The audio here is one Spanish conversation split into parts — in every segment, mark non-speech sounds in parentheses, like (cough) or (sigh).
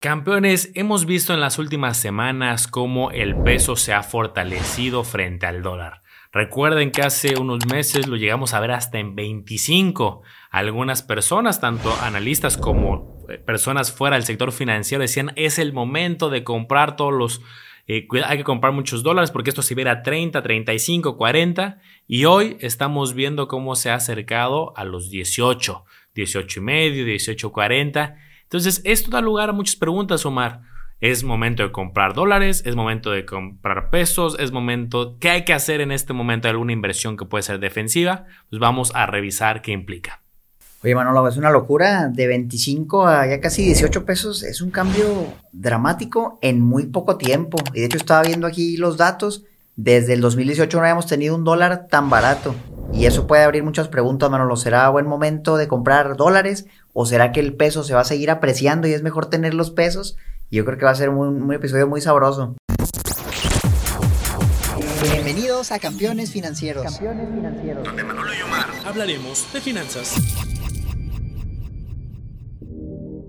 Campeones, hemos visto en las últimas semanas cómo el peso se ha fortalecido frente al dólar. Recuerden que hace unos meses lo llegamos a ver hasta en 25. Algunas personas, tanto analistas como eh, personas fuera del sector financiero, decían es el momento de comprar todos los... Eh, hay que comprar muchos dólares porque esto se viera a 30, 35, 40 y hoy estamos viendo cómo se ha acercado a los 18, 18 y medio, 18, 40 entonces, esto da lugar a muchas preguntas, Omar. Es momento de comprar dólares, es momento de comprar pesos, es momento, ¿qué hay que hacer en este momento? ¿Alguna inversión que puede ser defensiva? Pues vamos a revisar qué implica. Oye, Manolo, es una locura. De 25 a ya casi 18 pesos es un cambio dramático en muy poco tiempo. Y de hecho estaba viendo aquí los datos. Desde el 2018 no habíamos tenido un dólar tan barato. Y eso puede abrir muchas preguntas, Manolo. ¿Será buen momento de comprar dólares ¿O será que el peso se va a seguir apreciando y es mejor tener los pesos? Yo creo que va a ser un, episodio muy sabroso. Bienvenidos a Campeones Financieros. Campeones Financieros. Donde Manolo y Omar hablaremos de finanzas.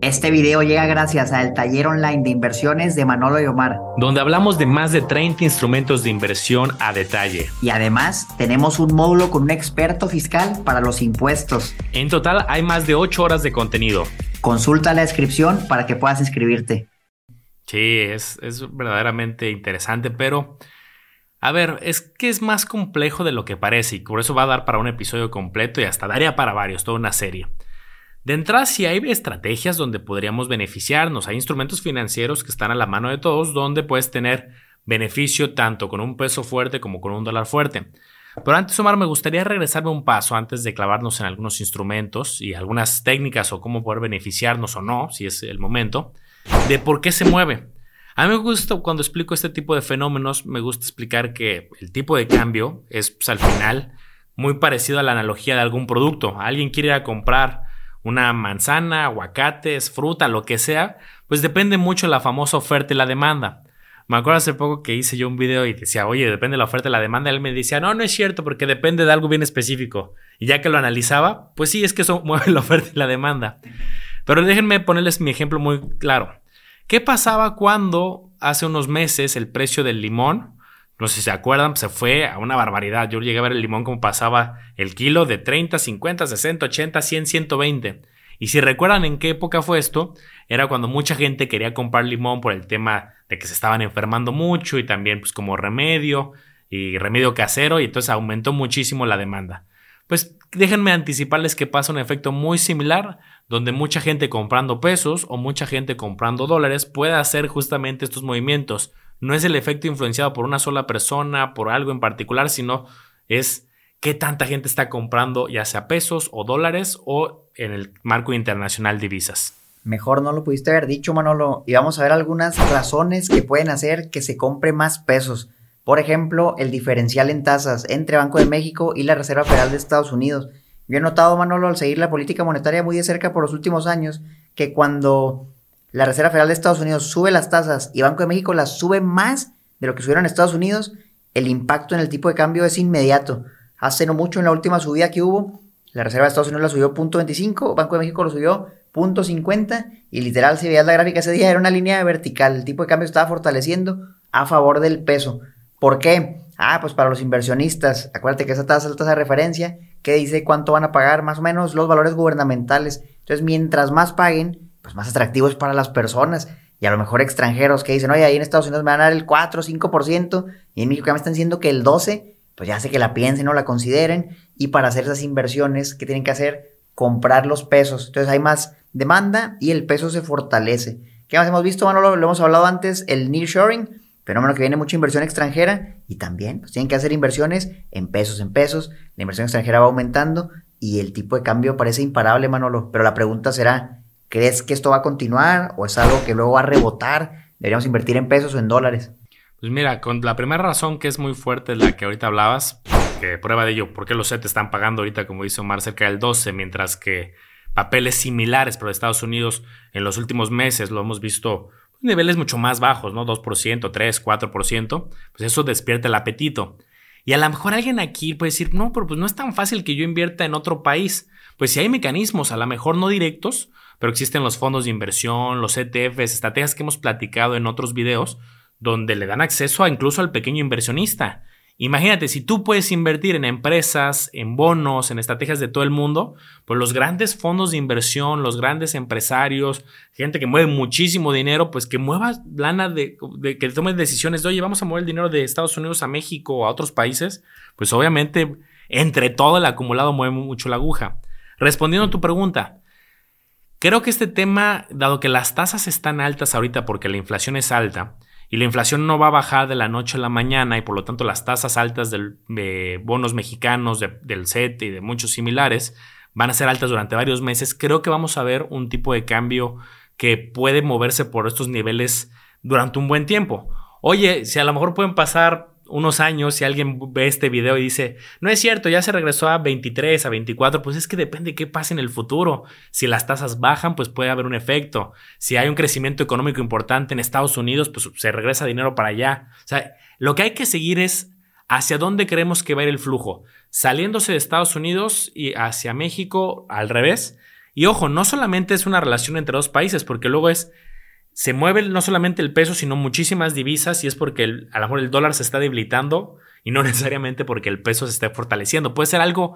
Este video llega gracias al taller online de inversiones de Manolo y Omar, donde hablamos de más de 30 instrumentos de inversión a detalle. Y además tenemos un módulo con un experto fiscal para los impuestos. En total hay más de 8 horas de contenido. Consulta la descripción para que puedas inscribirte. Sí, es, es verdaderamente interesante, pero a ver, es que es más complejo de lo que parece y por eso va a dar para un episodio completo y hasta daría para varios, toda una serie. De entrada, sí hay estrategias donde podríamos beneficiarnos. Hay instrumentos financieros que están a la mano de todos donde puedes tener beneficio tanto con un peso fuerte como con un dólar fuerte. Pero antes, Omar, me gustaría regresarme un paso antes de clavarnos en algunos instrumentos y algunas técnicas o cómo poder beneficiarnos o no, si es el momento, de por qué se mueve. A mí me gusta cuando explico este tipo de fenómenos, me gusta explicar que el tipo de cambio es pues, al final muy parecido a la analogía de algún producto. Alguien quiere ir a comprar una manzana, aguacates, fruta, lo que sea, pues depende mucho la famosa oferta y la demanda. Me acuerdo hace poco que hice yo un video y decía, oye, depende de la oferta y la demanda. él me decía, no, no es cierto, porque depende de algo bien específico. Y ya que lo analizaba, pues sí, es que eso (laughs) mueve la oferta y la demanda. Pero déjenme ponerles mi ejemplo muy claro. ¿Qué pasaba cuando hace unos meses el precio del limón no sé si se acuerdan, se fue a una barbaridad. Yo llegué a ver el limón como pasaba el kilo de 30, 50, 60, 80, 100, 120. Y si recuerdan en qué época fue esto, era cuando mucha gente quería comprar limón por el tema de que se estaban enfermando mucho y también pues como remedio y remedio casero y entonces aumentó muchísimo la demanda. Pues déjenme anticiparles que pasa un efecto muy similar donde mucha gente comprando pesos o mucha gente comprando dólares puede hacer justamente estos movimientos no es el efecto influenciado por una sola persona, por algo en particular, sino es qué tanta gente está comprando, ya sea pesos o dólares o en el marco internacional divisas. Mejor no lo pudiste haber dicho, Manolo. Y vamos a ver algunas razones que pueden hacer que se compre más pesos. Por ejemplo, el diferencial en tasas entre Banco de México y la Reserva Federal de Estados Unidos. Yo he notado, Manolo, al seguir la política monetaria muy de cerca por los últimos años, que cuando la Reserva Federal de Estados Unidos sube las tasas y Banco de México las sube más de lo que subieron en Estados Unidos, el impacto en el tipo de cambio es inmediato. Hace no mucho en la última subida que hubo, la Reserva de Estados Unidos la subió 0.25, Banco de México lo subió 0.50 y literal si veías la gráfica ese día era una línea vertical, el tipo de cambio estaba fortaleciendo a favor del peso. ¿Por qué? Ah, pues para los inversionistas, acuérdate que esa tasa es la tasa de referencia que dice cuánto van a pagar más o menos los valores gubernamentales. Entonces, mientras más paguen, pues más atractivo es para las personas. Y a lo mejor extranjeros que dicen, oye, ahí en Estados Unidos me van a dar el 4 o 5%, y en México ya me están diciendo que el 12%, pues ya sé que la piensen o la consideren. Y para hacer esas inversiones, ¿qué tienen que hacer? Comprar los pesos. Entonces hay más demanda y el peso se fortalece. ¿Qué más hemos visto? Bueno, lo, lo hemos hablado antes, el nearshoring, fenómeno que viene mucha inversión extranjera y también pues, tienen que hacer inversiones en pesos, en pesos. La inversión extranjera va aumentando y el tipo de cambio parece imparable, Manolo. Pero la pregunta será, ¿Crees que esto va a continuar o es algo que luego va a rebotar? ¿Deberíamos invertir en pesos o en dólares? Pues mira, con la primera razón que es muy fuerte, la que ahorita hablabas, que prueba de ello, ¿por qué los SET están pagando ahorita, como dice Omar, cerca del 12, mientras que papeles similares por Estados Unidos en los últimos meses lo hemos visto niveles mucho más bajos, ¿no? 2%, 3, 4%, pues eso despierta el apetito. Y a lo mejor alguien aquí puede decir, no, pero pues no es tan fácil que yo invierta en otro país. Pues si hay mecanismos, a lo mejor no directos, pero existen los fondos de inversión, los ETFs, estrategias que hemos platicado en otros videos, donde le dan acceso a incluso al pequeño inversionista. Imagínate, si tú puedes invertir en empresas, en bonos, en estrategias de todo el mundo, pues los grandes fondos de inversión, los grandes empresarios, gente que mueve muchísimo dinero, pues que mueva lana de, que tome decisiones de, oye, vamos a mover el dinero de Estados Unidos a México o a otros países, pues obviamente entre todo el acumulado mueve mucho la aguja. Respondiendo a tu pregunta, creo que este tema, dado que las tasas están altas ahorita porque la inflación es alta, y la inflación no va a bajar de la noche a la mañana y por lo tanto las tasas altas de bonos mexicanos, del SET y de muchos similares van a ser altas durante varios meses, creo que vamos a ver un tipo de cambio que puede moverse por estos niveles durante un buen tiempo. Oye, si a lo mejor pueden pasar unos años, si alguien ve este video y dice, no es cierto, ya se regresó a 23, a 24, pues es que depende de qué pase en el futuro. Si las tasas bajan, pues puede haber un efecto. Si hay un crecimiento económico importante en Estados Unidos, pues se regresa dinero para allá. O sea, lo que hay que seguir es hacia dónde creemos que va a ir el flujo. Saliéndose de Estados Unidos y hacia México al revés. Y ojo, no solamente es una relación entre dos países, porque luego es se mueve no solamente el peso, sino muchísimas divisas y es porque a lo mejor el dólar se está debilitando y no (laughs) necesariamente porque el peso se esté fortaleciendo. Puede ser algo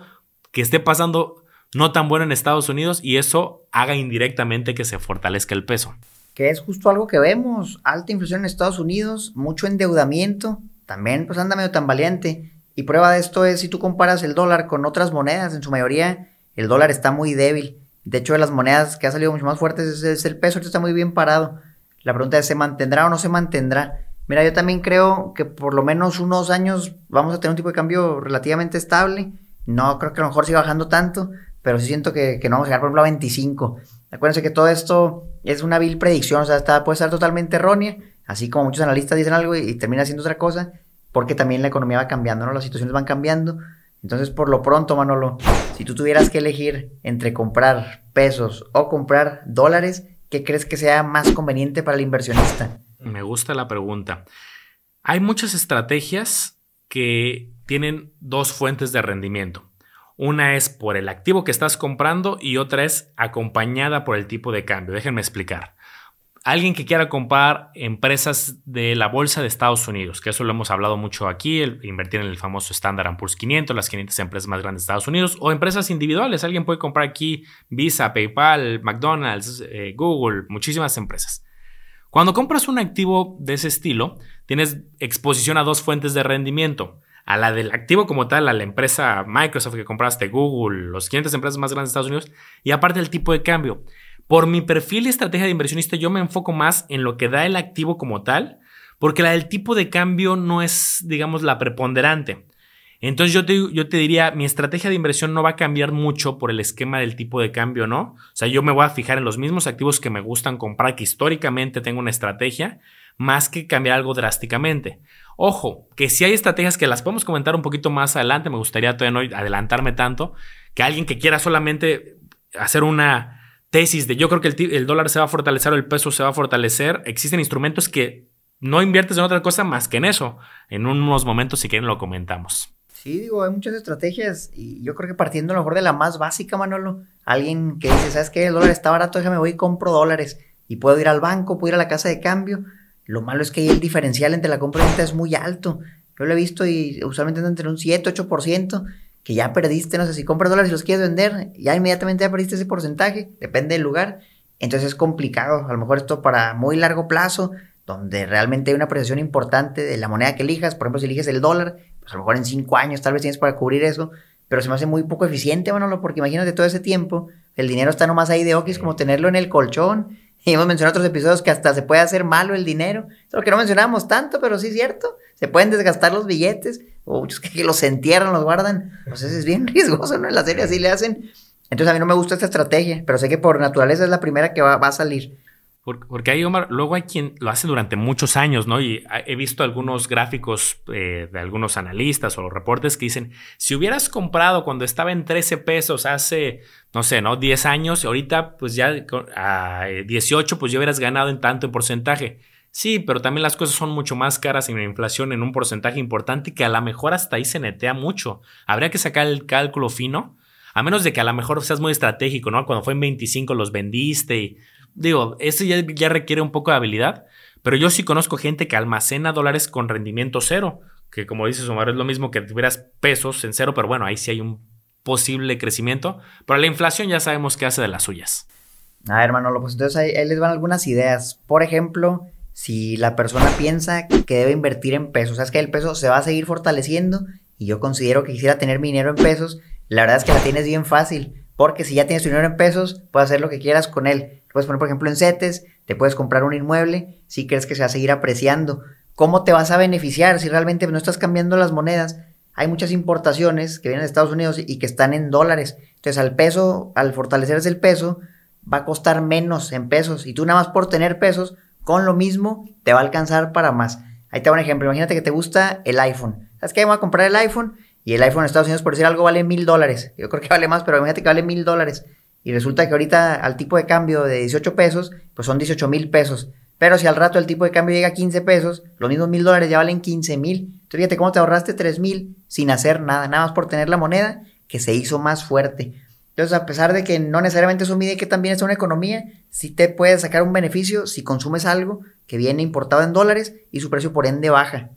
que esté pasando no tan bueno en Estados Unidos y eso haga indirectamente que se fortalezca el peso. Que es justo algo que vemos, alta inflación en Estados Unidos, mucho endeudamiento, también pues anda medio tan valiente. Y prueba de esto es si tú comparas el dólar con otras monedas, en su mayoría el dólar está muy débil. De hecho, de las monedas que ha salido mucho más fuertes es, el peso, que está muy bien parado. La pregunta es, ¿se mantendrá o no se mantendrá? Mira, yo también creo que por lo menos unos años vamos a tener un tipo de cambio relativamente estable. No creo que a lo mejor siga bajando tanto, pero sí siento que, no vamos a llegar, por ejemplo, a 25. Acuérdense que todo esto es una vil predicción, o sea, puede estar totalmente errónea, así como muchos analistas dicen algo y, y termina siendo otra cosa, porque también la economía va cambiando, ¿no? Las situaciones van cambiando. Entonces, por lo pronto, Manolo, si tú tuvieras que elegir entre comprar pesos o comprar dólares, ¿qué crees que sea más conveniente para el inversionista? Me gusta la pregunta. Hay muchas estrategias que tienen dos fuentes de rendimiento. Una es por el activo que estás comprando y otra es acompañada por el tipo de cambio. Déjenme explicar alguien que quiera comprar empresas de la bolsa de Estados Unidos, que eso lo hemos hablado mucho aquí, invertir en el famoso Standard Poor's 500, las 500 empresas más grandes de Estados Unidos, o empresas individuales. Alguien puede comprar aquí Visa, PayPal, McDonald's, eh, Google, muchísimas empresas. Cuando compras un activo de ese estilo, tienes exposición a dos fuentes de rendimiento. A la del activo como tal, a la empresa Microsoft que compraste, Google, los 500 empresas más grandes de Estados Unidos, y aparte el tipo de cambio. Por mi perfil y estrategia de inversionista, yo me enfoco más en lo que da el activo como tal, porque la del tipo de cambio no es, digamos, la preponderante. Entonces yo te, yo te diría, mi estrategia de inversión no va a cambiar mucho por el esquema del tipo de cambio, ¿no? O sea, yo me voy a fijar en los mismos activos que me gustan comprar, que históricamente tengo una estrategia, más que cambiar algo drásticamente. Ojo, que si hay estrategias que las podemos comentar un poquito más adelante, me gustaría todavía no adelantarme tanto, que alguien que quiera solamente hacer una tesis de yo creo que el, dólar se va a fortalecer o el peso se va a fortalecer, existen instrumentos que no inviertes en otra cosa más que en eso. En unos momentos, si quieren, lo comentamos. Sí, digo, hay muchas estrategias y yo creo que partiendo a lo mejor de la más básica, Manolo, alguien que dice, ¿sabes qué? El dólar está barato, déjame voy y compro dólares y puedo ir al banco, puedo ir a la casa de cambio. Lo malo es que el diferencial entre la compra y venta es muy alto. Yo lo he visto y usualmente anda entre un 7, 8% que ya perdiste, no sé, si compras dólares y los quieres vender, ya inmediatamente ya perdiste ese porcentaje, depende del lugar. Entonces es complicado, a lo mejor esto para muy largo plazo, donde realmente hay una apreciación importante de la moneda que elijas, por ejemplo, si eliges el dólar, pues a lo mejor en cinco años tal vez tienes para cubrir eso, pero se me hace muy poco eficiente, Manolo, porque imagínate todo ese tiempo, el dinero está nomás ahí de okis, como tenerlo en el colchón, y hemos mencionado otros episodios que hasta se puede hacer malo el dinero, es lo que no mencionamos tanto, pero sí es cierto, se pueden desgastar los billetes, o muchos que, los entierran, los guardan. Pues eso es bien (laughs) riesgoso, ¿no? En la serie así le hacen. Entonces a mí no me gusta esta estrategia, pero sé que por naturaleza es la primera que va, a salir. Porque hay, Omar, luego hay quien lo hace durante muchos años, ¿no? Y he visto algunos gráficos eh, de algunos analistas o reportes que dicen, si hubieras comprado cuando estaba en 13 pesos hace, no sé, ¿no? 10 años, y ahorita pues ya a 18, pues ya hubieras ganado en tanto en porcentaje. Sí, pero también las cosas son mucho más caras y la inflación en un porcentaje importante que a lo mejor hasta ahí se netea mucho. Habría que sacar el cálculo fino. A menos de que a lo mejor seas muy estratégico, ¿no? Cuando fue en 25 los vendiste y digo, eso ya, requiere un poco de habilidad, pero yo sí conozco gente que almacena dólares con rendimiento cero, que como dices Omar es lo mismo que tuvieras pesos en cero, pero bueno, ahí sí hay un posible crecimiento, pero la inflación ya sabemos que hace de las suyas. A ver, hermano, pues entonces ahí les van algunas ideas. Por ejemplo, si la persona piensa que debe invertir en pesos, o sea, es que el peso se va a seguir fortaleciendo y yo considero que quisiera tener mi dinero en pesos, la verdad es que la tienes bien fácil, porque si ya tienes tu dinero en pesos, puedes hacer lo que quieras con él. Puedes poner, por ejemplo, en CETES, te puedes comprar un inmueble si crees que se va a seguir apreciando. ¿Cómo te vas a beneficiar si realmente no estás cambiando las monedas? Hay muchas importaciones que vienen de Estados Unidos y que están en dólares. Entonces, al peso, al fortalecerse el peso, va a costar menos en pesos. Y tú nada más por tener pesos, con lo mismo te va a alcanzar para más. Ahí te doy un ejemplo. Imagínate que te gusta el iPhone. ¿Sabes qué? Voy a comprar el iPhone y el iPhone en Estados Unidos, por decir algo, vale mil dólares. Yo creo que vale más, pero imagínate que vale mil dólares. Y resulta que ahorita al tipo de cambio de 18 pesos, pues son 18 mil pesos. Pero si al rato el tipo de cambio llega a 15 pesos, los mismos mil dólares ya valen 15 mil. Entonces fíjate cómo te ahorraste 3 mil sin hacer nada, nada más por tener la moneda que se hizo más fuerte. Entonces, a pesar de que no necesariamente eso mide que también es una economía, sí te puedes sacar un beneficio si consumes algo que viene importado en dólares y su precio por ende baja.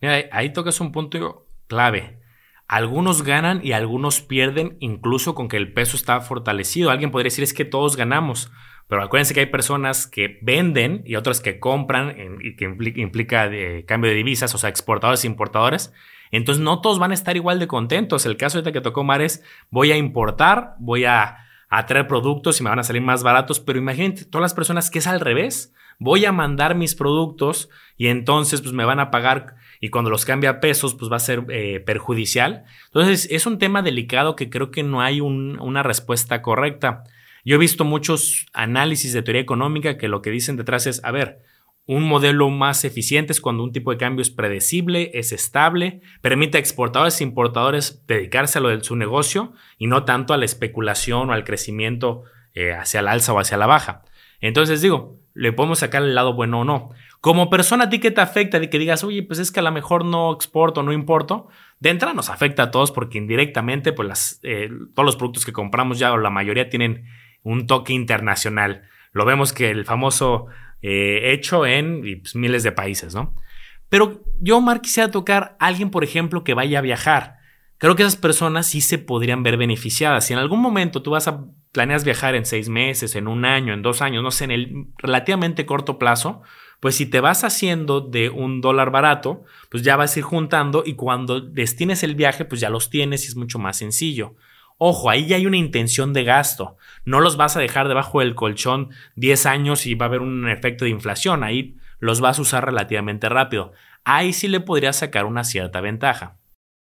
Mira, ahí tocas un punto clave. Algunos ganan y algunos pierden incluso con que el peso está fortalecido. Alguien podría decir es que todos ganamos, pero acuérdense que hay personas que venden y otras que compran y que implica, de cambio de divisas, o sea, exportadores e importadores. Entonces no todos van a estar igual de contentos. El caso ahorita que tocó Mar es, voy a importar, voy a, a traer productos y me van a salir más baratos, pero imagínate todas las personas que es al revés. Voy a mandar mis productos y entonces pues me van a pagar y cuando los cambia a pesos pues va a ser eh, perjudicial. Entonces es un tema delicado que creo que no hay una respuesta correcta. Yo he visto muchos análisis de teoría económica que lo que dicen detrás es, a ver, un modelo más eficiente es cuando un tipo de cambio es predecible, es estable, permite a exportadores e importadores dedicarse a lo de su negocio y no tanto a la especulación o al crecimiento eh, hacia el alza o hacia la baja. Entonces digo, le podemos sacar el lado bueno o no. Como persona, ¿a ti qué te afecta? De que digas, oye, pues es que a lo mejor no exporto, no importo. De entrada nos afecta a todos porque indirectamente, pues las, eh, todos los productos que compramos ya o la mayoría tienen un toque internacional. Lo vemos que el famoso eh, hecho en pues, miles de países, ¿no? Pero yo, Omar, quisiera tocar a alguien, por ejemplo, que vaya a viajar. Creo que esas personas sí se podrían ver beneficiadas. Si en algún momento tú vas a planeas viajar en seis meses, en un año, en dos años, no sé, en el relativamente corto plazo, pues si te vas haciendo de un dólar barato, pues ya vas a ir juntando y cuando destines el viaje, pues ya los tienes y es mucho más sencillo. Ojo, ahí ya hay una intención de gasto. No los vas a dejar debajo del colchón 10 años y va a haber un efecto de inflación. Ahí los vas a usar relativamente rápido. Ahí sí le podrías sacar una cierta ventaja.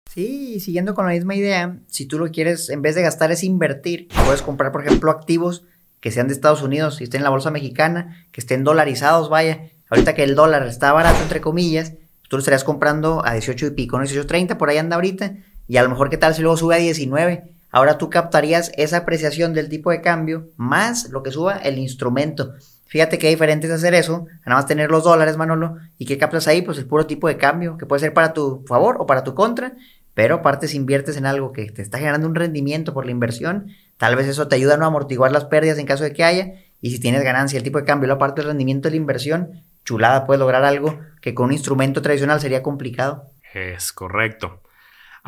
Sí, siguiendo con la misma idea, si tú lo quieres, en vez de gastar es invertir, puedes comprar, por ejemplo, activos que sean de Estados Unidos y estén en la bolsa mexicana, que estén dolarizados, vaya. Ahorita que el dólar está barato, entre comillas, tú lo estarías comprando a 18 y pico, ¿no? 18.30, por ahí anda ahorita. Y a lo mejor, ¿qué tal si luego sube a 19? Ahora tú captarías esa apreciación del tipo de cambio más lo que suba el instrumento. Fíjate qué diferente es hacer eso, nada más tener los dólares, Manolo, y qué captas ahí, pues el puro tipo de cambio, que puede ser para tu favor o para tu contra, pero aparte si inviertes en algo que te está generando un rendimiento por la inversión, tal vez eso te ayuda a no amortiguar las pérdidas en caso de que haya, y si tienes ganancia, el tipo de cambio, la parte del rendimiento de la inversión, chulada, puedes lograr algo que con un instrumento tradicional sería complicado. Es correcto.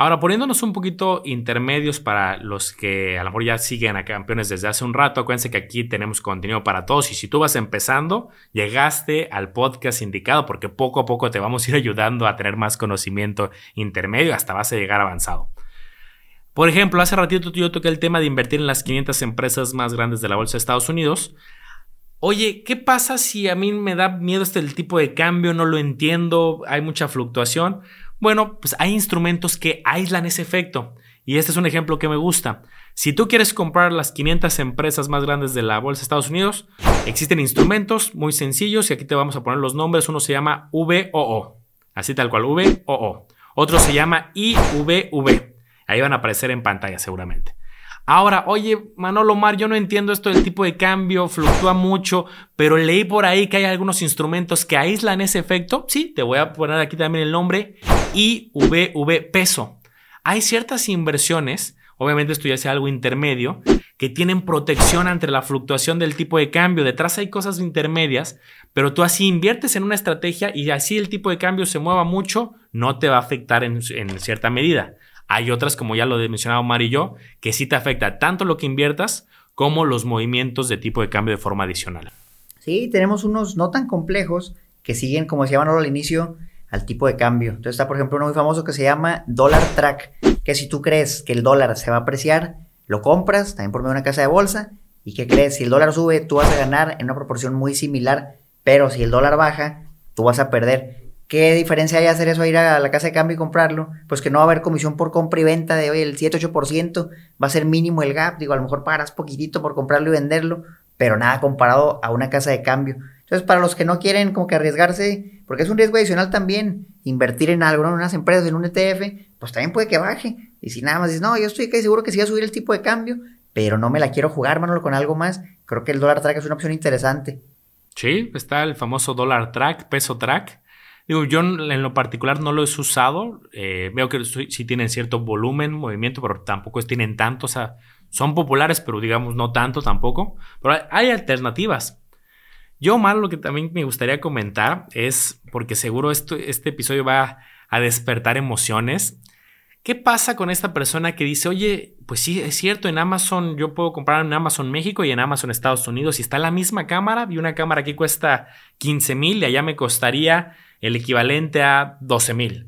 Ahora, poniéndonos un poquito intermedios para los que a lo mejor ya siguen a campeones desde hace un rato, acuérdense que aquí tenemos contenido para todos y si tú vas empezando, llegaste al podcast indicado porque poco a poco te vamos a ir (laughs) ayudando a tener más conocimiento intermedio hasta vas a llegar avanzado. Por ejemplo, hace ratito yo toqué el tema de invertir en las 500 empresas más grandes de la bolsa de Estados Unidos. Oye, ¿qué pasa si a mí me da miedo este tipo de cambio? No lo entiendo, hay mucha fluctuación. Bueno, pues hay instrumentos que aíslan ese efecto. Y este es un ejemplo que me gusta. Si tú quieres comprar las 500 empresas más grandes de la bolsa de Estados Unidos, existen instrumentos muy sencillos y aquí te vamos a poner los nombres. Uno se llama VOO, así tal cual, VOO. Otro se llama IVV. Ahí van a aparecer en pantalla seguramente. Ahora, oye, Manolo Mar, yo no entiendo esto del tipo de cambio, fluctúa mucho, pero leí por ahí que hay algunos instrumentos que aíslan ese efecto. Sí, te voy a poner aquí también el nombre IVV peso. Hay ciertas inversiones obviamente esto ya sea algo intermedio, que tienen protección ante la fluctuación del tipo de cambio. Detrás hay cosas intermedias, pero tú así inviertes en una estrategia y así el tipo de cambio se mueva mucho, no te va a afectar en, en cierta medida. Hay otras, como ya lo he mencionado Mar y yo, que sí te afecta tanto lo que inviertas como los movimientos de tipo de cambio de forma adicional. Sí, tenemos unos no tan complejos que siguen, como decía Manolo al inicio, al tipo de cambio. Entonces está, por ejemplo, uno muy famoso que se llama Dollar Track, que si tú crees que el dólar se va a apreciar, lo compras también por medio de una casa de bolsa. ¿Y qué crees? Si el dólar sube, tú vas a ganar en una proporción muy similar, pero si el dólar baja, tú vas a perder. ¿Qué diferencia hay hacer eso, ir a la casa de cambio y comprarlo? Pues que no va a haber comisión por compra y venta de hoy, el 7-8%, va a ser mínimo el gap, digo, a lo mejor pagarás poquitito por comprarlo y venderlo, pero nada comparado a una casa de cambio. Entonces, para los que no quieren como que arriesgarse, porque es un riesgo adicional también, invertir en algo, en unas empresas, en un ETF, pues también puede que baje. Y si nada más dices, no, yo estoy casi seguro que sí va a subir el tipo de cambio, pero no me la quiero jugar, Manolo, con algo más, creo que el dólar track es una opción interesante. Sí, está el famoso dólar track, peso track. Digo, yo en lo particular no lo he usado. Eh, veo que sí tienen cierto volumen, movimiento, pero tampoco tienen tanto. O sea, son populares, pero digamos no tanto tampoco. Pero hay, alternativas. Yo, mal, lo que también me gustaría comentar es, porque seguro esto, este episodio va a despertar emociones. ¿Qué pasa con esta persona que dice, oye, pues sí, es cierto, en Amazon yo puedo comprar en Amazon México y en Amazon Estados Unidos y está la misma cámara y una cámara aquí cuesta 15 mil y allá me costaría el equivalente a 12 mil.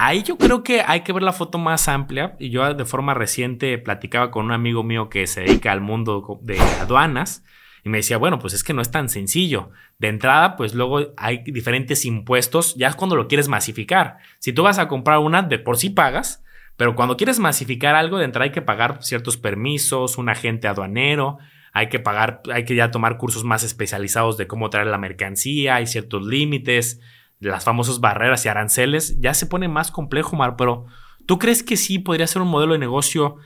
Ahí yo creo que hay que ver la foto más amplia y yo de forma reciente platicaba con un amigo mío que se dedica al mundo de aduanas y me decía, bueno, pues es que no es tan sencillo. De entrada, pues luego hay diferentes impuestos, ya es cuando lo quieres masificar. Si tú vas a comprar una, de por sí pagas, pero cuando quieres masificar algo, de entrada hay que pagar ciertos permisos, un agente aduanero, hay que pagar, hay que ya tomar cursos más especializados de cómo traer la mercancía, hay ciertos límites, las famosas barreras y aranceles, ya se pone más complejo, Mar, pero ¿tú crees que sí podría ser un modelo de negocio?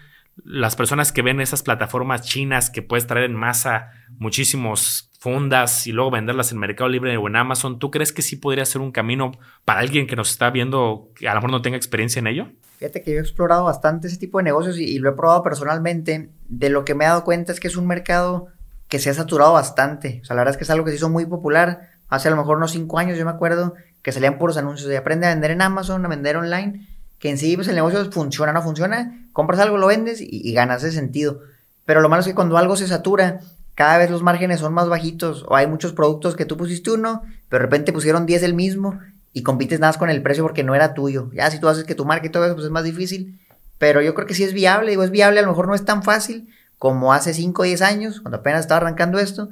Las personas que ven esas plataformas chinas que puedes traer en masa muchísimos fundas y luego venderlas en Mercado Libre o en Amazon, ¿tú crees que sí podría ser un camino para alguien que nos está viendo que a lo mejor no tenga experiencia en ello? Fíjate que yo he explorado bastante ese tipo de negocios y, y lo he probado personalmente. De lo que me he dado cuenta es que es un mercado que se ha saturado bastante. O sea, la verdad es que es algo que se hizo muy popular hace a lo mejor unos cinco años, yo me acuerdo que salían puros anuncios de aprende a vender en Amazon, a vender online, que en sí pues el negocio funciona, no funciona, compras algo, lo vendes y, ganas ese sentido. Pero lo malo es que cuando algo se satura, cada vez los márgenes son más bajitos o hay muchos productos que tú pusiste uno, pero de repente pusieron 10 el mismo y compites nada más con el precio porque no era tuyo. Ya si tú haces que tu marca y todo eso, pues es más difícil. Pero yo creo que sí es viable, digo, es viable, a lo mejor no es tan fácil como hace 5 o 10 años, cuando apenas estaba arrancando esto,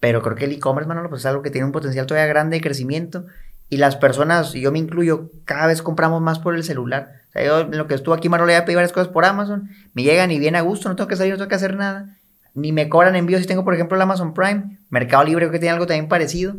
pero creo que el e-commerce, Manolo, pues es algo que tiene un potencial todavía grande de crecimiento. Y las personas, y yo me incluyo, cada vez compramos más por el celular. O sea, yo lo que estuve aquí, Manolo, ya pedí varias cosas por Amazon. Me llegan y viene a gusto, no tengo que salir, no tengo que hacer nada. Ni me cobran envíos si tengo, por ejemplo, el Amazon Prime. Mercado Libre, que tiene algo también parecido.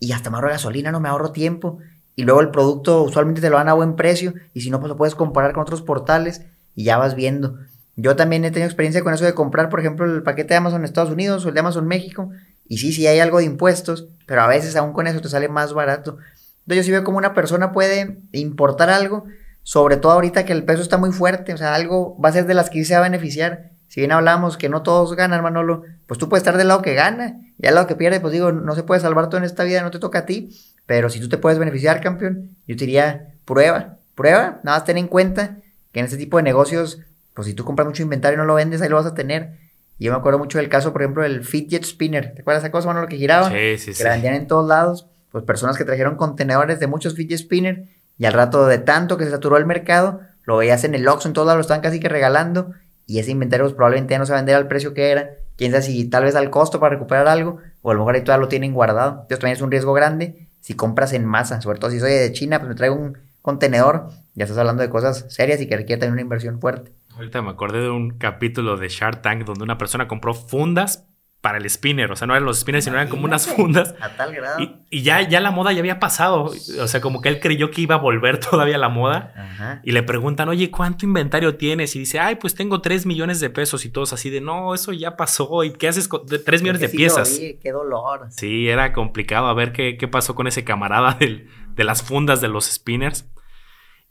Y hasta me gasolina, no me ahorro tiempo. Y luego el producto usualmente te lo dan a buen precio. Y si no, pues lo puedes comparar con otros portales y ya vas viendo. Yo también he tenido experiencia con eso de comprar, por ejemplo, el paquete de Amazon Estados Unidos o el de Amazon México y sí, sí hay algo de impuestos, pero a veces aún con eso te sale más barato. Entonces yo sí veo como una persona puede importar algo, sobre todo ahorita que el peso está muy fuerte, o sea, algo va a ser de las que se va a beneficiar. Si bien hablamos que no todos ganan, Manolo, pues tú puedes estar del lado que gana y al lado que pierde, pues digo, no se puede salvar todo en esta vida, no te toca a ti, pero si tú te puedes beneficiar, campeón, yo te diría, prueba, prueba, nada más ten en cuenta que en este tipo de negocios, pues si tú compras mucho inventario y no lo vendes, ahí lo vas a tener y yo me acuerdo mucho del caso, por ejemplo, del Fidget Spinner. ¿Te acuerdas de esa cosa, mano, lo que giraba? Sí, sí, que sí. la vendían en todos lados. Pues personas que trajeron contenedores de muchos Fidget Spinner y al rato de tanto que se saturó el mercado, lo veías en el Oxxo, en todos lados lo estaban casi que regalando y ese inventario pues, probablemente ya no se vender al precio que era. Quién sabe si tal vez al costo para recuperar algo o a lo mejor ahí todavía lo tienen guardado. Entonces también es un riesgo grande si compras en masa, sobre todo si soy de China, pues me traigo un contenedor, ya estás hablando de cosas serias y que requiere también una inversión fuerte. Ahorita me acordé de un capítulo de Shark Tank donde una persona compró fundas para el spinner. O sea, no eran los spinners, sino eran como unas fundas. A tal grado. Y, y, ya, ya la moda ya había pasado. O sea, como que él creyó que iba a volver (laughs) todavía la moda. Ajá. Y le preguntan, oye, ¿cuánto inventario tienes? Y dice, ay, pues tengo 3 millones de pesos. Y todos así de, no, eso ya pasó. ¿Y qué haces con 3 millones de sí piezas? Oí, qué dolor. Sí, era complicado a ver qué, qué pasó con ese camarada del, de las fundas de los spinners.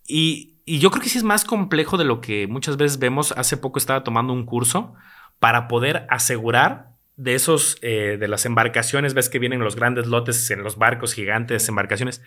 Y, y yo creo que sí es más complejo de lo que muchas veces vemos. Hace poco estaba tomando un curso para poder asegurar de esos, eh, de las embarcaciones, ves que vienen los grandes lotes en los barcos gigantes, embarcaciones.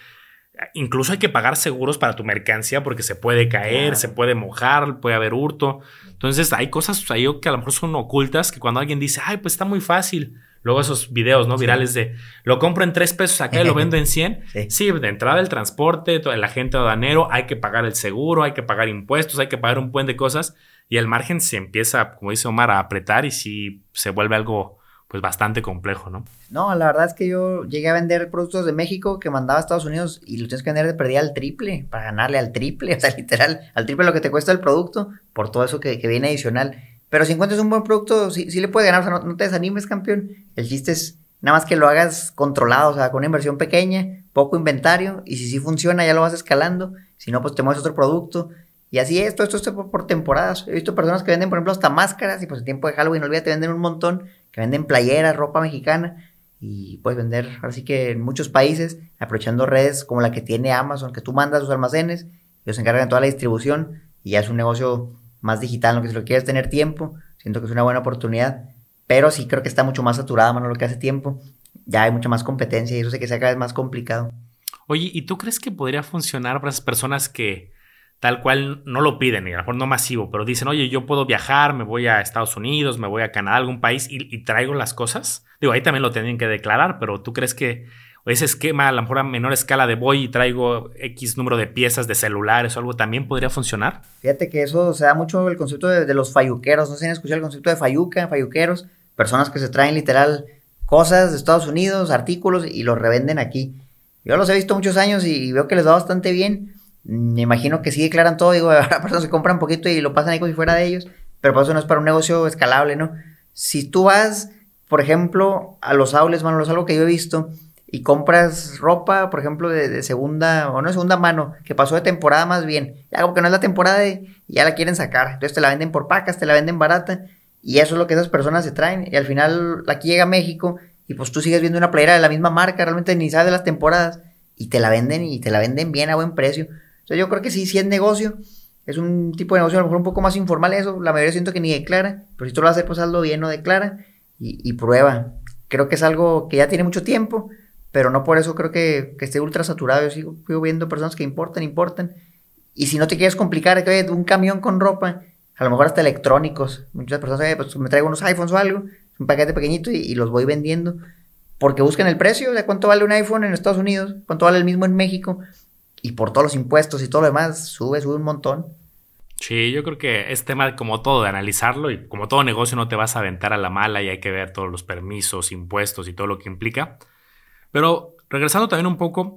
Incluso hay que pagar seguros para tu mercancía porque se puede caer, se puede mojar, puede haber hurto. Entonces hay cosas ahí que a lo mejor son ocultas que cuando alguien dice, ay, pues está muy fácil. Luego esos videos, ¿no? Virales de lo compro en tres pesos acá y lo vendo en 100. (laughs) Sí. de entrada el transporte, el agente aduanero, hay que pagar el seguro, hay que pagar impuestos, hay que pagar un buen de cosas. Y el margen se empieza, como dice Omar, a apretar y sí se vuelve algo pues bastante complejo, ¿no? No, la verdad es que yo llegué a vender productos de México que mandaba a Estados Unidos y los tienes que vender de al triple, para ganarle al triple, (laughs) o sea, literal, al triple lo que te cuesta el producto por todo eso que, viene adicional. Pero si encuentras un buen producto, sí, sí le puedes ganar, o sea, no, te desanimes, campeón. El chiste es nada más que lo hagas controlado, o sea, con una inversión pequeña, poco inventario, y si sí funciona, ya lo vas escalando. Si no, pues te mueves otro producto. Y así es, todo esto es por, temporadas. He visto personas que venden, por ejemplo, hasta máscaras y pues en tiempo de Halloween, olvídate, venden un montón, que venden playeras, ropa mexicana y puedes vender, así que en muchos países, aprovechando redes como la que tiene Amazon, que tú mandas sus almacenes, ellos se encargan de toda la distribución y ya es un negocio más digital, lo que si lo quieres tener tiempo, siento que es una buena oportunidad, pero sí creo que está mucho más saturada, mano, lo que hace tiempo, ya hay mucha más competencia y eso sé que sea cada vez más complicado. Oye, ¿y tú crees que podría funcionar para esas personas que tal cual no lo piden, y a lo mejor no masivo, pero dicen, oye, yo puedo viajar, me voy a Estados Unidos, me voy a Canadá, algún país y, traigo las cosas. Digo, ahí también lo tienen que declarar, pero ¿tú crees que ese esquema, a lo mejor a menor escala de voy y traigo X número de piezas de celulares o algo, también podría funcionar? Fíjate que eso se da mucho el concepto de, los falluqueros, no sé si han escuchado el concepto de falluca, falluqueros, personas que se traen literal cosas de Estados Unidos, artículos y los revenden aquí. Yo los he visto muchos años y veo que les va bastante bien me imagino que sí declaran todo, digo, (laughs) ahora personas se compran poquito y lo pasan ahí como si fuera de ellos, pero por eso no es para un negocio escalable, ¿no? Si tú vas, por ejemplo, a los aules, mano, es algo que yo he visto, y compras ropa, por ejemplo, de, segunda, o no segunda mano, que pasó de temporada más bien, ya como que no es la temporada y ya la quieren sacar, entonces te la venden por pacas, te la venden barata, y eso es lo que esas personas se traen, y al final aquí llega a México, y pues tú sigues viendo una playera de la misma marca, realmente ni sabes de las temporadas, y te la venden, y te la venden bien a buen precio, yo creo que sí, sí es negocio. Es un tipo de negocio a lo mejor un poco más informal eso. La mayoría siento que ni declara. Pero si tú lo haces, pues hazlo bien, no declara. Y, prueba. Creo que es algo que ya tiene mucho tiempo. Pero no por eso creo que, esté ultra saturado. Yo sigo, viendo personas que importan, importan. Y si no te quieres complicar, que un camión con ropa, a lo mejor hasta electrónicos. Muchas personas, pues me traigo unos iPhones o algo, un paquete pequeñito y, los voy vendiendo. Porque buscan el precio de cuánto vale un iPhone en Estados Unidos, cuánto vale el mismo en México y por todos los impuestos y todo lo demás, sube, sube un montón. Sí, yo creo que es tema como todo de analizarlo y como todo negocio no te vas a aventar a la mala y hay que ver todos los permisos, impuestos y todo lo que implica. Pero regresando también un poco,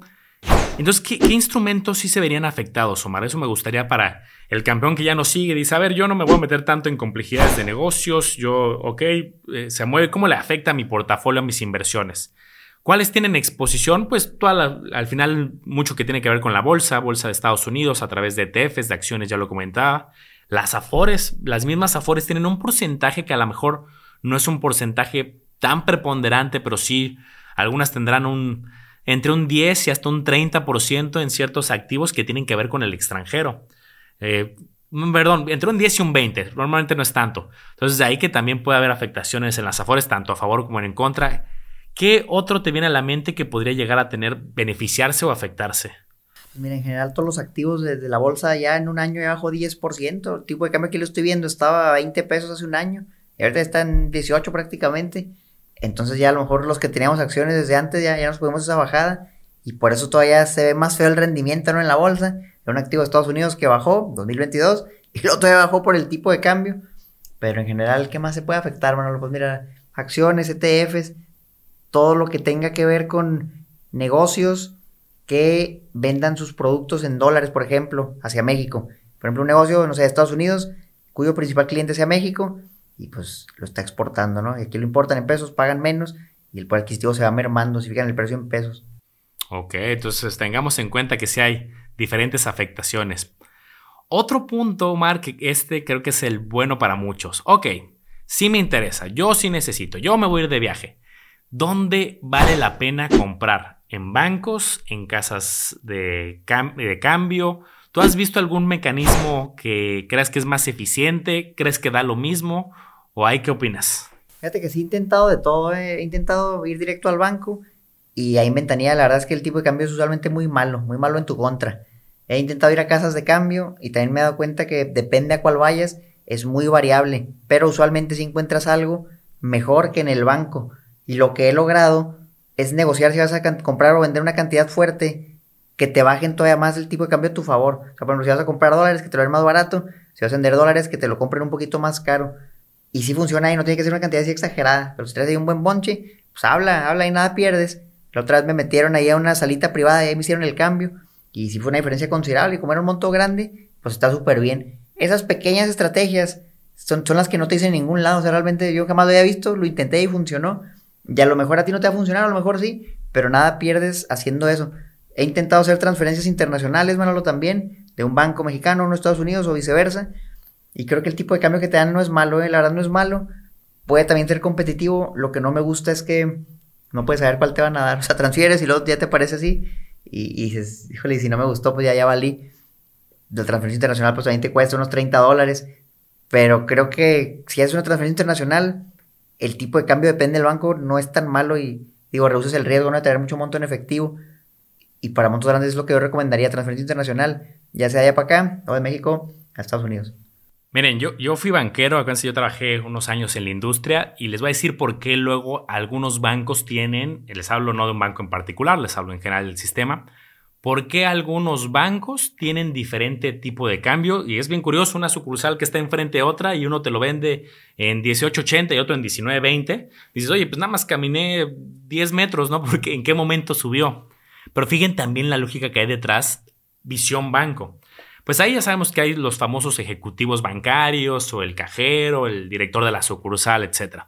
entonces, ¿qué, instrumentos sí se verían afectados, Omar? Eso me gustaría para el campeón que ya no sigue. Dice, a ver, yo no me voy a meter tanto en complejidades de negocios. Yo, ok, eh, se mueve. ¿Cómo le afecta a mi portafolio, a mis inversiones? ¿Cuáles tienen exposición? Pues al final mucho que tiene que ver con la bolsa, bolsa de Estados Unidos a través de ETFs, de acciones, ya lo comentaba. Las afores, las mismas afores tienen un porcentaje que a lo mejor no es un porcentaje tan preponderante, pero sí algunas tendrán un entre un 10 y hasta un 30% en ciertos activos que tienen que ver con el extranjero. Eh, perdón, entre un 10 y un 20, normalmente no es tanto. Entonces ahí que también puede haber afectaciones en las afores, tanto a favor como en contra ¿Qué otro te viene a la mente que podría llegar a tener, beneficiarse o afectarse? Pues mira, en general todos los activos de, la bolsa ya en un año ya bajó 10%. El tipo de cambio que lo estoy viendo estaba a 20 pesos hace un año y ahorita está en 18 prácticamente. Entonces ya a lo mejor los que teníamos acciones desde antes ya, ya nos podemos esa bajada y por eso todavía se ve más feo el rendimiento ¿no? en la bolsa. Era un activo de Estados Unidos que bajó 2022 y luego todavía bajó por el tipo de cambio. Pero en general, ¿qué más se puede afectar? Bueno, pues mira, acciones, ETFs, todo lo que tenga que ver con negocios que vendan sus productos en dólares, por ejemplo, hacia México. Por ejemplo, un negocio, no sé, de Estados Unidos, cuyo principal cliente sea México, y pues lo está exportando, ¿no? Y aquí lo importan en pesos, pagan menos, y el poder se va mermando si fijan el precio en pesos. Ok, entonces tengamos en cuenta que sí hay diferentes afectaciones. Otro punto, Omar, que este creo que es el bueno para muchos. Ok, sí me interesa, yo sí necesito, yo me voy a ir de viaje. ¿Dónde vale la pena comprar? ¿En bancos? ¿En casas de, cambio? ¿Tú has visto algún mecanismo que creas que es más eficiente? ¿Crees que da lo mismo? ¿O hay qué opinas? Fíjate que sí he intentado de todo, eh, he intentado ir directo al banco y ahí en ventanilla la verdad es que el tipo de cambio es usualmente muy malo, muy malo en tu contra. He intentado ir a casas de cambio y también me he dado cuenta que depende a cuál vayas, es muy variable, pero usualmente si encuentras algo mejor que en el banco. Y lo que he logrado es negociar si vas a comprar o vender una cantidad fuerte que te bajen todavía más el tipo de cambio a tu favor. O sea, por ejemplo, si vas a comprar dólares, que te lo den más barato. Si vas a vender dólares, que te lo compren un poquito más caro. Y si funciona y no tiene que ser una cantidad así exagerada. Pero si traes ahí un buen bonche, pues habla, habla y nada pierdes. La otra vez me metieron ahí a una salita privada y ahí me hicieron el cambio. Y si fue una diferencia considerable. Y como era un monto grande, pues está súper bien. Esas pequeñas estrategias son, son las que no te dicen en ningún lado. O sea, realmente yo jamás lo había visto, lo intenté y funcionó. Y a lo mejor a ti no te va a funcionar, a lo mejor sí, pero nada pierdes haciendo eso. He intentado hacer transferencias internacionales, Manolo, también, de un banco mexicano a unos Estados Unidos o viceversa. Y creo que el tipo de cambio que te dan no es malo, ¿eh? la verdad no es malo. Puede también ser competitivo. Lo que no me gusta es que no puedes saber cuál te van a dar. (laughs) O sea, transfieres y luego ya te parece así. Y, dices, híjole, si no me gustó, pues ya, ya valí. De transferencia internacional, pues también te cuesta unos 30 dólares. Pero creo que si es una transferencia internacional, el tipo de cambio depende del banco, no es tan malo y digo, reduces el riesgo no de tener mucho monto en efectivo. Y para montos grandes es lo que yo recomendaría, transferencia internacional, ya sea allá para acá o de México a Estados Unidos. Miren, yo, yo fui banquero, acá yo trabajé unos años en la industria y les voy a decir por qué luego algunos bancos tienen, les hablo no de un banco en particular, les hablo en general del sistema, por qué algunos bancos tienen diferente tipo de cambio. Y es bien curioso, una sucursal que está enfrente de otra y uno te lo vende en 18.80 y otro en 19.20. Dices, oye, pues nada más caminé 10 metros, ¿no? (laughs) Porque en qué momento subió. Pero fíjense también la lógica que hay detrás, visión banco. Pues ahí ya sabemos que hay los famosos ejecutivos bancarios o el cajero, el director de la sucursal, etc.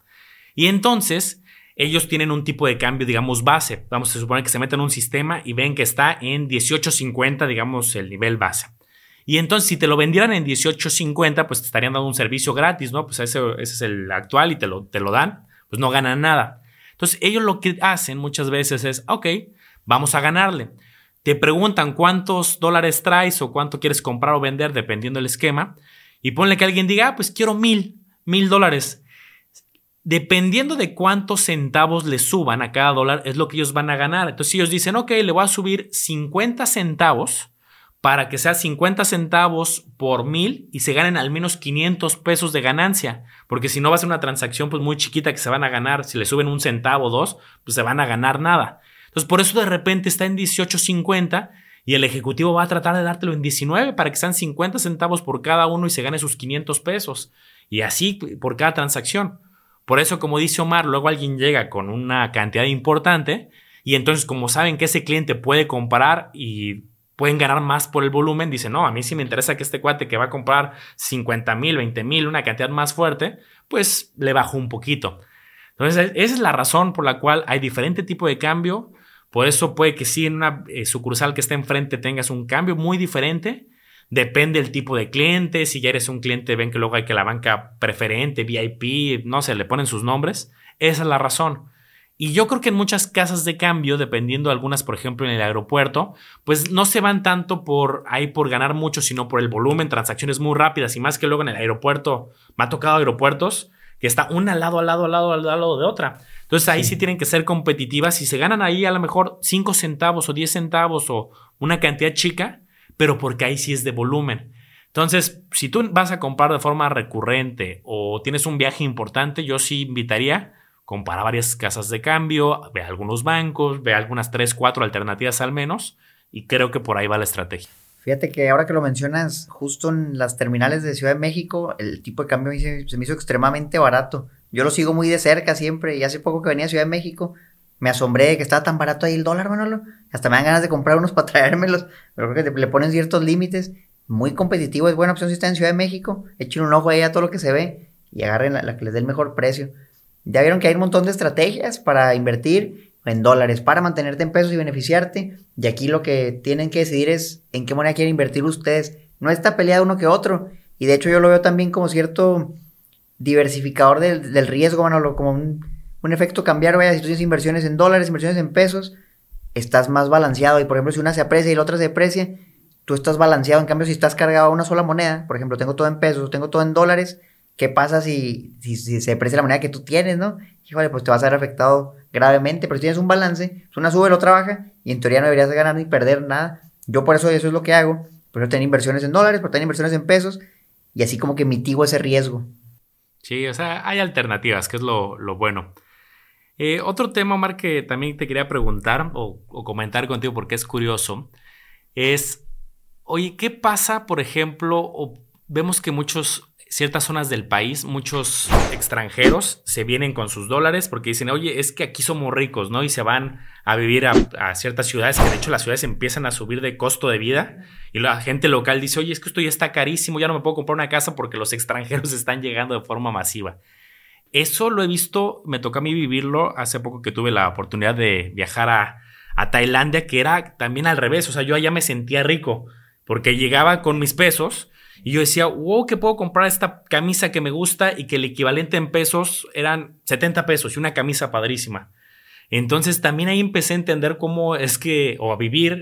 Y entonces ellos tienen un tipo de cambio, digamos, base. Vamos a suponer que se meten en un sistema y ven que está en 18.50, digamos, el nivel base. Y entonces, si te lo vendieran en 18.50, pues te estarían dando un servicio gratis, ¿no? Pues ese, es el actual y te lo, te lo dan, pues no ganan nada. Entonces, ellos lo que hacen muchas veces es, ok, vamos a ganarle. Te preguntan cuántos dólares traes o cuánto quieres comprar o vender, dependiendo del esquema. Y ponle que alguien diga, ah, pues quiero mil, mil dólares dependiendo de cuántos centavos le suban a cada dólar, es lo que ellos van a ganar. Entonces, si ellos dicen, ok, le voy a subir 50 centavos para que sea 50 centavos por mil y se ganen al menos 500 pesos de ganancia. Porque si no va a ser una transacción pues muy chiquita que se van a ganar, si le suben un centavo o dos, pues se van a ganar nada. Entonces, por eso de repente está en 18.50 y el ejecutivo va a tratar de dártelo en 19 para que sean 50 centavos por cada uno y se gane sus 500 pesos. Y así por cada transacción. Por eso, como dice Omar, luego alguien llega con una cantidad importante y entonces como saben que ese cliente puede comprar y pueden ganar más por el volumen, dicen, no, a mí sí me interesa que este cuate que va a comprar 50 mil, 20 mil, una cantidad más fuerte, pues le bajo un poquito. Entonces, esa es la razón por la cual hay diferente tipo de cambio. Por eso puede que sí en una eh, sucursal que esté enfrente tengas un cambio muy diferente Depende del tipo de cliente. Si ya eres un cliente, ven que luego hay que la banca preferente, VIP, no sé, le ponen sus nombres. Esa es la razón. Y yo creo que en muchas casas de cambio, dependiendo de algunas, por ejemplo, en el aeropuerto, pues no se van tanto por ahí por ganar mucho, sino por el volumen, transacciones muy rápidas y más que luego en el aeropuerto, me ha tocado aeropuertos que está una al lado, al lado, al lado, al lado de otra. Entonces ahí sí. sí tienen que ser competitivas. Si se ganan ahí a lo mejor 5 centavos o 10 centavos o una cantidad chica, pero porque ahí sí es de volumen. Entonces, si tú vas a comprar de forma recurrente o tienes un viaje importante, yo sí invitaría compara varias casas de cambio, ve algunos bancos, ve algunas 3, 4 alternativas al menos, y creo que por ahí va la estrategia. Fíjate que ahora que lo mencionas, justo en las terminales de Ciudad de México, el tipo de cambio se me hizo extremadamente barato. Yo lo sigo muy de cerca siempre, y hace poco que venía a Ciudad de México, me asombré de que estaba tan barato ahí el dólar, Manolo. Hasta me dan ganas de comprar unos (laughs) para traérmelos. Pero creo que le ponen ciertos límites. Muy competitivo, es buena opción si está en Ciudad de México. Echen un ojo ahí a todo lo que se ve y agarren la, que les dé el mejor precio. Ya vieron que hay un montón de estrategias para invertir en dólares, para mantenerte en pesos y beneficiarte. Y aquí lo que tienen que decidir es en qué moneda quieren invertir ustedes. No está peleado uno que otro. Y de hecho yo lo veo también como cierto diversificador del, del riesgo, Manolo, como un un efecto cambiar, vaya, si tú tienes inversiones en dólares, inversiones en pesos, estás más balanceado. Y por ejemplo, si una se aprecia y la otra se deprecia, tú estás balanceado. En cambio, si estás cargado a una sola moneda, por ejemplo, tengo todo en pesos, tengo todo en dólares, ¿qué pasa si, si, se deprecia la moneda que tú tienes, no? Híjole, pues te vas a ver afectado gravemente, pero si tienes un balance, una sube, la otra baja, y en teoría no deberías ganar ni perder nada. Yo por eso eso es lo que hago. Pero tener inversiones en dólares, por tener inversiones en pesos, y así como que mitigo ese riesgo. Sí, o sea, hay alternativas, que es lo, bueno. Eh, otro tema, Omar, que también te quería preguntar o, o, comentar contigo porque es curioso, es, oye, ¿qué pasa, por ejemplo, o vemos que muchos ciertas zonas del país, muchos extranjeros se vienen con sus dólares porque dicen, oye, es que aquí somos ricos, ¿no? Y se van a vivir a, ciertas ciudades, que de hecho las ciudades empiezan a subir de costo de vida y la gente local dice, oye, es que esto ya está carísimo, ya no me puedo comprar una casa porque los extranjeros (laughs) están llegando de forma masiva. Eso lo he visto, me toca a mí vivirlo hace poco que tuve la oportunidad de viajar a, a Tailandia, que era también al revés, o sea, yo allá me sentía rico porque llegaba con mis pesos y yo decía, wow, que puedo comprar esta camisa que me gusta y que el equivalente en pesos eran 70 pesos y una camisa padrísima. Entonces también ahí empecé a entender cómo es que, o a vivir,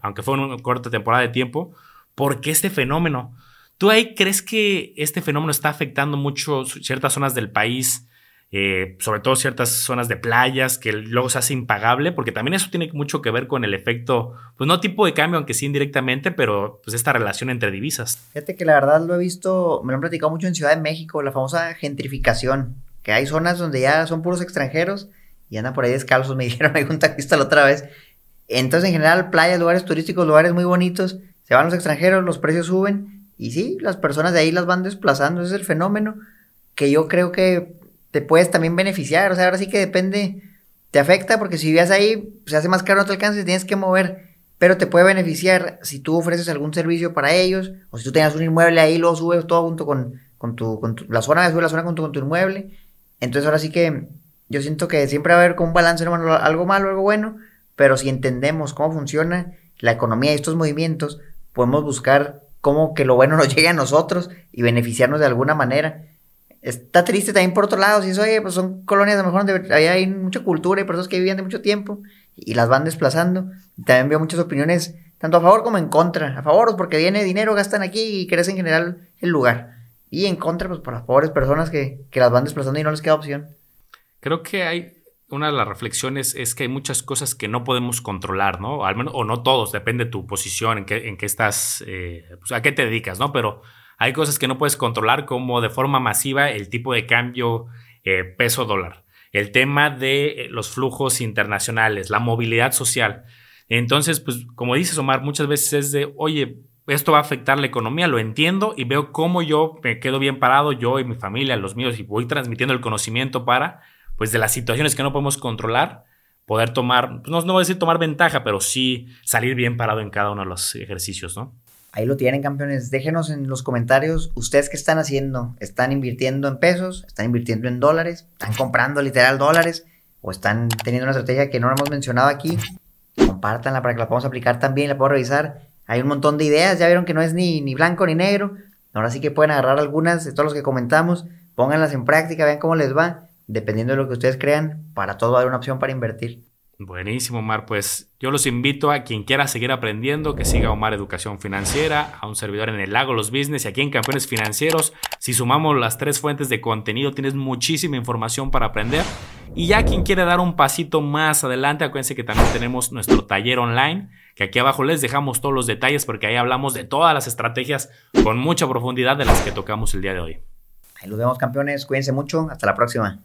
aunque fue una corta temporada de tiempo, por qué este fenómeno. ¿Tú ahí crees que este fenómeno está afectando mucho ciertas zonas del país eh, sobre todo ciertas zonas de playas que luego se hace impagable, porque también eso tiene mucho que ver con el efecto, pues no tipo de cambio, aunque sí indirectamente, pero pues esta relación entre divisas. Fíjate que la verdad lo he visto, me lo han platicado mucho en Ciudad de México, la famosa gentrificación, que hay zonas donde ya son puros extranjeros y andan por ahí descalzos, me (laughs) dijeron, me un taxista la otra vez. Entonces, en general, playas, lugares turísticos, lugares muy bonitos, se van los extranjeros, los precios suben y sí, las personas de ahí las van desplazando, ese es el fenómeno que yo creo que te puedes también beneficiar. O sea, ahora sí que depende, te afecta porque si vivías ahí, se hace más caro, no te alcances, tienes que mover. Pero te puede beneficiar si tú ofreces algún servicio para ellos, o si tú tenías un inmueble ahí, lo subes todo junto con, con, tu, con la zona, subes la zona con tu inmueble. Entonces ahora sí que yo siento que siempre va a haber con un balance, hermano, algo malo, algo bueno, pero si entendemos cómo funciona la economía y estos movimientos, podemos buscar cómo que lo bueno (laughs) nos llegue a nosotros y beneficiarnos de alguna manera. Está triste también por otro lado, si es, oye, pues son colonias a lo mejor donde hay mucha cultura y personas que vivían de mucho tiempo y las van desplazando. También veo muchas opiniones, tanto a favor como en contra. A favor, pues, porque viene dinero, gastan aquí y crece en general el lugar. Y en contra, pues por las pobres personas que, que las van desplazando y no les queda opción. Creo que hay una de las reflexiones es que hay muchas cosas que no podemos controlar, ¿no? Al menos, o no todos, depende de tu posición, en qué, en qué estás, eh, pues, a qué te dedicas, ¿no? Pero hay cosas que no puedes controlar como de forma masiva el tipo de cambio eh, peso-dólar, el tema de eh, los flujos internacionales, la movilidad social. Entonces, pues como dices Omar, muchas veces es de, oye, esto va a afectar la economía, lo entiendo y veo cómo yo me quedo bien parado, yo y mi familia, los míos, y voy transmitiendo el conocimiento para, pues de las situaciones que no podemos controlar, poder tomar, pues, no, no voy a decir tomar ventaja, pero sí salir bien parado en cada uno de los ejercicios, ¿no? Ahí lo tienen, campeones. Déjenos en los comentarios ustedes qué están haciendo. ¿Están invirtiendo en pesos? ¿Están invirtiendo en dólares? ¿Están comprando literal dólares? ¿O están teniendo una estrategia que no hemos mencionado aquí? Compártanla para que la podamos aplicar también, la puedo revisar. Hay un montón de ideas, ya vieron que no es ni, ni blanco ni negro. Ahora sí que pueden agarrar algunas de todos los que comentamos, pónganlas en práctica, vean cómo les va. Dependiendo de lo que ustedes crean, para todo hay una opción para invertir. Buenísimo, Omar. Pues yo los invito a quien quiera seguir aprendiendo, que siga Omar Educación Financiera, a un servidor en el Lago Los Business y aquí en Campeones Financieros. Si sumamos las tres fuentes de contenido, tienes muchísima información para aprender. Y ya quien quiere dar un pasito más adelante, acuérdense que también tenemos nuestro taller online, que aquí abajo les dejamos todos los detalles porque ahí hablamos de todas las estrategias con mucha profundidad de las que tocamos el día de hoy. Ahí los vemos, campeones. Cuídense mucho. Hasta la próxima.